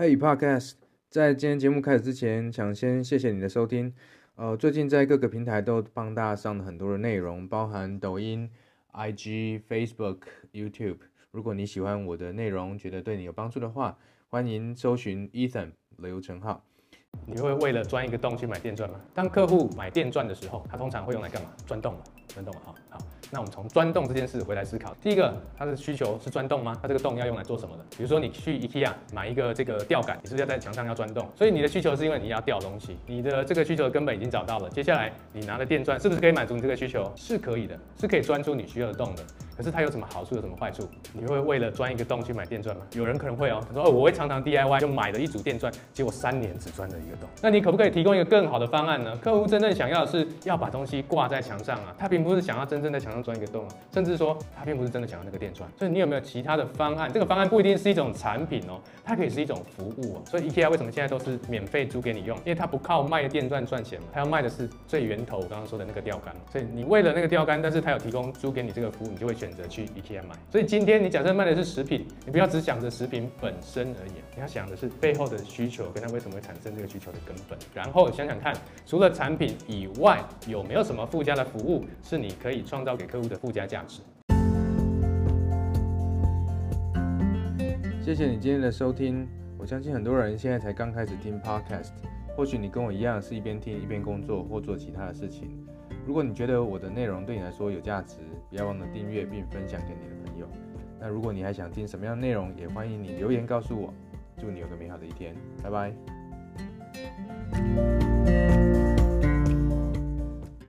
Hey Podcast，在今天节目开始之前，想先谢谢你的收听。呃，最近在各个平台都帮大家上了很多的内容，包含抖音、IG、Facebook、YouTube。如果你喜欢我的内容，觉得对你有帮助的话，欢迎搜寻 Ethan 刘成浩。你会为了钻一个洞去买电钻吗？当客户买电钻的时候，他通常会用来干嘛？钻洞嘛，钻洞嘛，好，好。那我们从钻洞这件事回来思考。第一个，它的需求是钻洞吗？它这个洞要用来做什么的？比如说你去 IKEA 买一个这个吊杆，你是不是要在墙上要钻洞？所以你的需求是因为你要吊东西，你的这个需求的根本已经找到了。接下来你拿的电钻是不是可以满足你这个需求？是可以的，是可以钻出你需要的洞的。可是它有什么好处，有什么坏处？你会为了钻一个洞去买电钻吗？有人可能会哦，他说哦，我会常常 DIY，就买了一组电钻，结果三年只钻了一个洞。那你可不可以提供一个更好的方案呢？客户真正想要的是要把东西挂在墙上啊，他并不是想要真正在墙上钻一个洞啊，甚至说他并不是真的想要那个电钻。所以你有没有其他的方案？这个方案不一定是一种产品哦，它可以是一种服务哦。所以 IKEA 为什么现在都是免费租给你用？因为它不靠卖电钻赚钱嘛，它要卖的是最源头我刚刚说的那个吊杆。所以你为了那个吊杆，但是它有提供租给你这个服务，你就会选择去 IKEA。所以今天你假设卖的是食品，你不要只想着食品本身而已，你要想的是背后的需求跟它为什么会产生这个需求的根本。然后想想看，除了产品以外，有没有什么附加的服务是你可以创造给客户的附加价值？谢谢你今天的收听。我相信很多人现在才刚开始听 Podcast，或许你跟我一样是一边听一边工作或做其他的事情。如果你觉得我的内容对你来说有价值，不要忘了订阅并分享给你的朋友。那如果你还想听什么样的内容，也欢迎你留言告诉我。祝你有个美好的一天，拜拜。